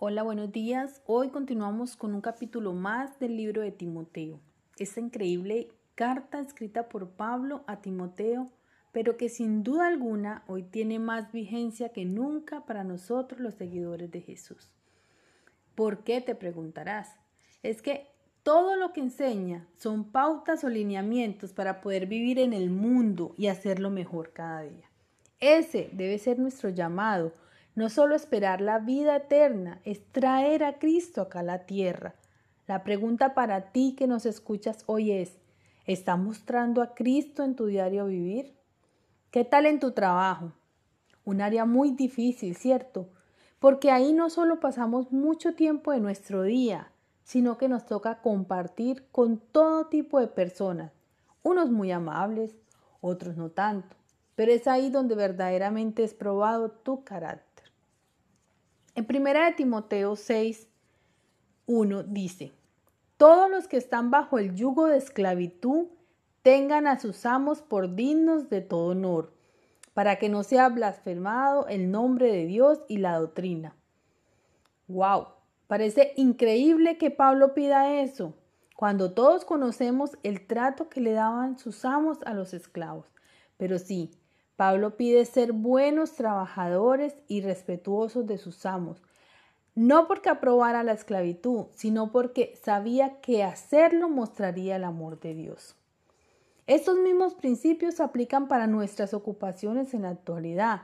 Hola, buenos días. Hoy continuamos con un capítulo más del libro de Timoteo. Esta increíble carta escrita por Pablo a Timoteo, pero que sin duda alguna hoy tiene más vigencia que nunca para nosotros los seguidores de Jesús. ¿Por qué te preguntarás? Es que todo lo que enseña son pautas o lineamientos para poder vivir en el mundo y hacerlo mejor cada día. Ese debe ser nuestro llamado no solo esperar la vida eterna, es traer a Cristo acá a la tierra. La pregunta para ti que nos escuchas hoy es, ¿estás mostrando a Cristo en tu diario vivir? ¿Qué tal en tu trabajo? Un área muy difícil, ¿cierto? Porque ahí no solo pasamos mucho tiempo de nuestro día, sino que nos toca compartir con todo tipo de personas, unos muy amables, otros no tanto, pero es ahí donde verdaderamente es probado tu carácter. En 1 de Timoteo 6, 1 dice, Todos los que están bajo el yugo de esclavitud tengan a sus amos por dignos de todo honor, para que no sea blasfemado el nombre de Dios y la doctrina. ¡Wow! Parece increíble que Pablo pida eso, cuando todos conocemos el trato que le daban sus amos a los esclavos. Pero sí, Pablo pide ser buenos trabajadores y respetuosos de sus amos, no porque aprobara la esclavitud, sino porque sabía que hacerlo mostraría el amor de Dios. Estos mismos principios se aplican para nuestras ocupaciones en la actualidad.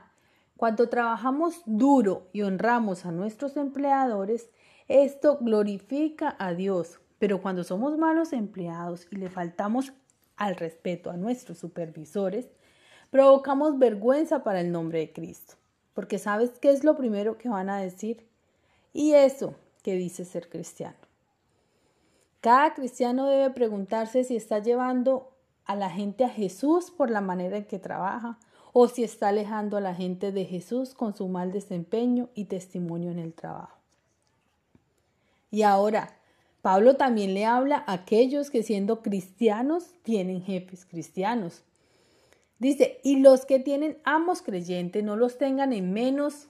Cuando trabajamos duro y honramos a nuestros empleadores, esto glorifica a Dios, pero cuando somos malos empleados y le faltamos al respeto a nuestros supervisores, provocamos vergüenza para el nombre de Cristo, porque sabes qué es lo primero que van a decir y eso que dice ser cristiano. Cada cristiano debe preguntarse si está llevando a la gente a Jesús por la manera en que trabaja o si está alejando a la gente de Jesús con su mal desempeño y testimonio en el trabajo. Y ahora, Pablo también le habla a aquellos que siendo cristianos tienen jefes cristianos. Dice, y los que tienen amos creyentes no los tengan en menos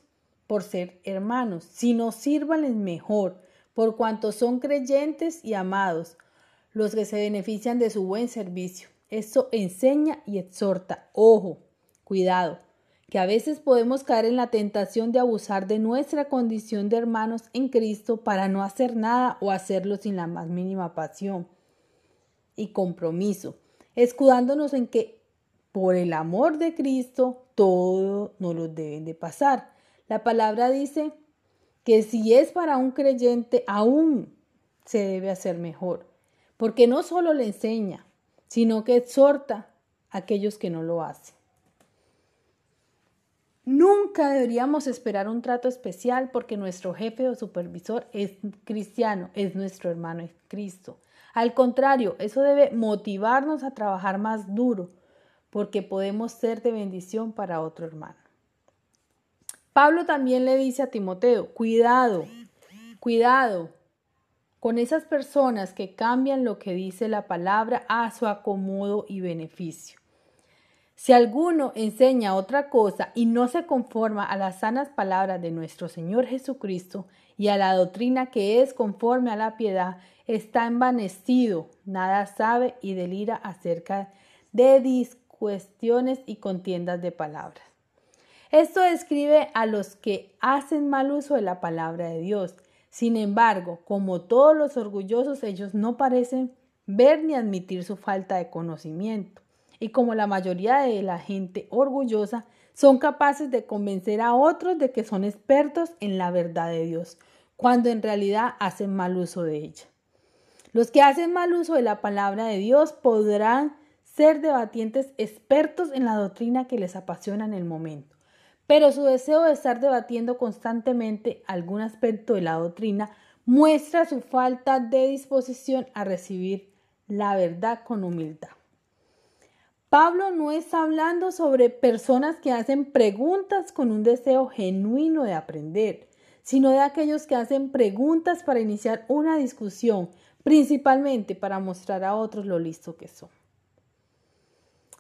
por ser hermanos, sino sírvanles mejor, por cuanto son creyentes y amados, los que se benefician de su buen servicio. Esto enseña y exhorta. Ojo, cuidado, que a veces podemos caer en la tentación de abusar de nuestra condición de hermanos en Cristo para no hacer nada o hacerlo sin la más mínima pasión y compromiso, escudándonos en que por el amor de Cristo, todo nos lo deben de pasar. La palabra dice que si es para un creyente, aún se debe hacer mejor, porque no solo le enseña, sino que exhorta a aquellos que no lo hacen. Nunca deberíamos esperar un trato especial porque nuestro jefe o supervisor es cristiano, es nuestro hermano en Cristo. Al contrario, eso debe motivarnos a trabajar más duro, porque podemos ser de bendición para otro hermano. Pablo también le dice a Timoteo, cuidado, cuidado con esas personas que cambian lo que dice la palabra a su acomodo y beneficio. Si alguno enseña otra cosa y no se conforma a las sanas palabras de nuestro Señor Jesucristo y a la doctrina que es conforme a la piedad, está envanecido, nada sabe y delira acerca de cuestiones y contiendas de palabras. Esto describe a los que hacen mal uso de la palabra de Dios. Sin embargo, como todos los orgullosos, ellos no parecen ver ni admitir su falta de conocimiento. Y como la mayoría de la gente orgullosa, son capaces de convencer a otros de que son expertos en la verdad de Dios, cuando en realidad hacen mal uso de ella. Los que hacen mal uso de la palabra de Dios podrán ser debatientes expertos en la doctrina que les apasiona en el momento. Pero su deseo de estar debatiendo constantemente algún aspecto de la doctrina muestra su falta de disposición a recibir la verdad con humildad. Pablo no está hablando sobre personas que hacen preguntas con un deseo genuino de aprender, sino de aquellos que hacen preguntas para iniciar una discusión, principalmente para mostrar a otros lo listo que son.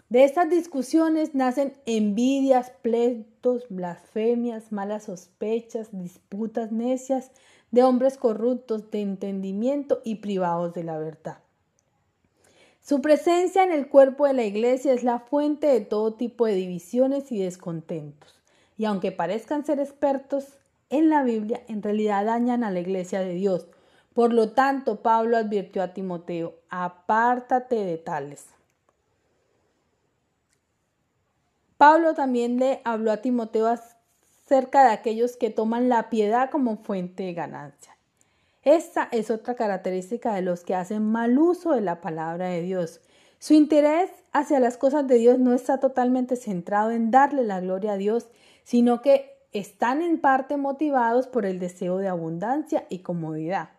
De estas discusiones nacen envidias, pleitos, blasfemias, malas sospechas, disputas necias de hombres corruptos de entendimiento y privados de la verdad. Su presencia en el cuerpo de la iglesia es la fuente de todo tipo de divisiones y descontentos. Y aunque parezcan ser expertos en la Biblia, en realidad dañan a la iglesia de Dios. Por lo tanto, Pablo advirtió a Timoteo, apártate de tales. Pablo también le habló a Timoteo acerca de aquellos que toman la piedad como fuente de ganancia. Esta es otra característica de los que hacen mal uso de la palabra de Dios. Su interés hacia las cosas de Dios no está totalmente centrado en darle la gloria a Dios, sino que están en parte motivados por el deseo de abundancia y comodidad.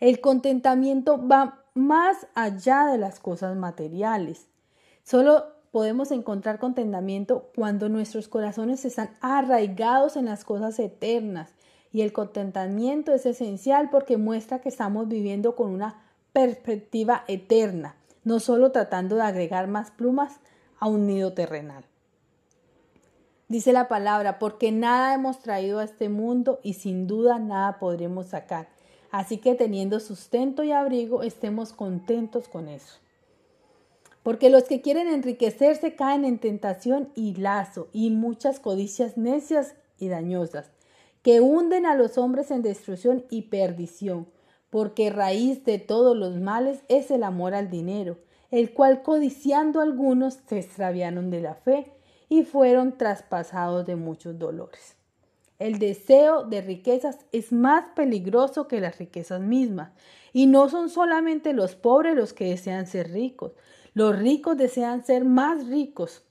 El contentamiento va más allá de las cosas materiales. Solo podemos encontrar contentamiento cuando nuestros corazones están arraigados en las cosas eternas y el contentamiento es esencial porque muestra que estamos viviendo con una perspectiva eterna, no solo tratando de agregar más plumas a un nido terrenal. Dice la palabra, porque nada hemos traído a este mundo y sin duda nada podremos sacar. Así que teniendo sustento y abrigo, estemos contentos con eso. Porque los que quieren enriquecerse caen en tentación y lazo y muchas codicias necias y dañosas que hunden a los hombres en destrucción y perdición, porque raíz de todos los males es el amor al dinero, el cual codiciando algunos se extraviaron de la fe y fueron traspasados de muchos dolores. El deseo de riquezas es más peligroso que las riquezas mismas, y no son solamente los pobres los que desean ser ricos, los ricos desean ser más ricos,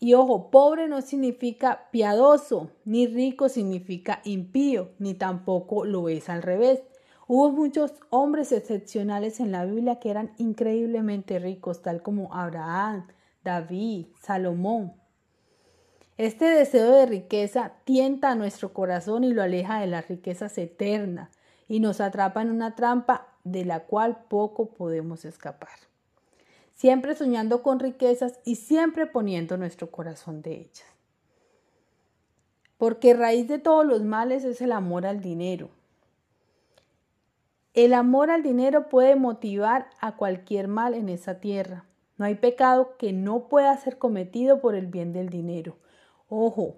y ojo, pobre no significa piadoso, ni rico significa impío, ni tampoco lo es al revés. Hubo muchos hombres excepcionales en la Biblia que eran increíblemente ricos, tal como Abraham, David, Salomón. Este deseo de riqueza tienta a nuestro corazón y lo aleja de las riquezas eternas y nos atrapa en una trampa de la cual poco podemos escapar siempre soñando con riquezas y siempre poniendo nuestro corazón de ellas. Porque raíz de todos los males es el amor al dinero. El amor al dinero puede motivar a cualquier mal en esa tierra. No hay pecado que no pueda ser cometido por el bien del dinero. Ojo,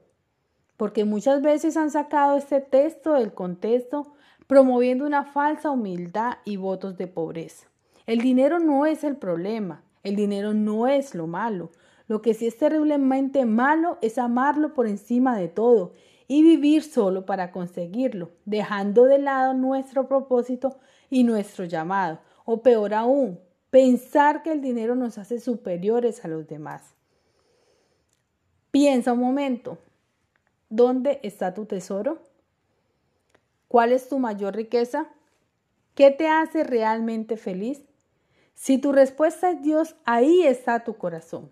porque muchas veces han sacado este texto del contexto promoviendo una falsa humildad y votos de pobreza. El dinero no es el problema, el dinero no es lo malo. Lo que sí es terriblemente malo es amarlo por encima de todo y vivir solo para conseguirlo, dejando de lado nuestro propósito y nuestro llamado. O peor aún, pensar que el dinero nos hace superiores a los demás. Piensa un momento, ¿dónde está tu tesoro? ¿Cuál es tu mayor riqueza? ¿Qué te hace realmente feliz? Si tu respuesta es Dios, ahí está tu corazón.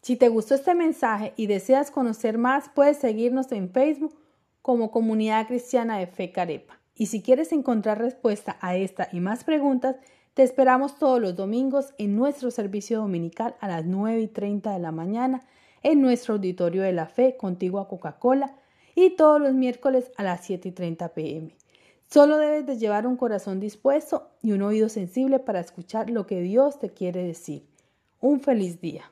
Si te gustó este mensaje y deseas conocer más, puedes seguirnos en Facebook como Comunidad Cristiana de Fe Carepa. Y si quieres encontrar respuesta a esta y más preguntas, te esperamos todos los domingos en nuestro servicio dominical a las 9 y 30 de la mañana en nuestro auditorio de la fe contigo a Coca-Cola y todos los miércoles a las 7 y 30 pm. Solo debes de llevar un corazón dispuesto y un oído sensible para escuchar lo que Dios te quiere decir. Un feliz día.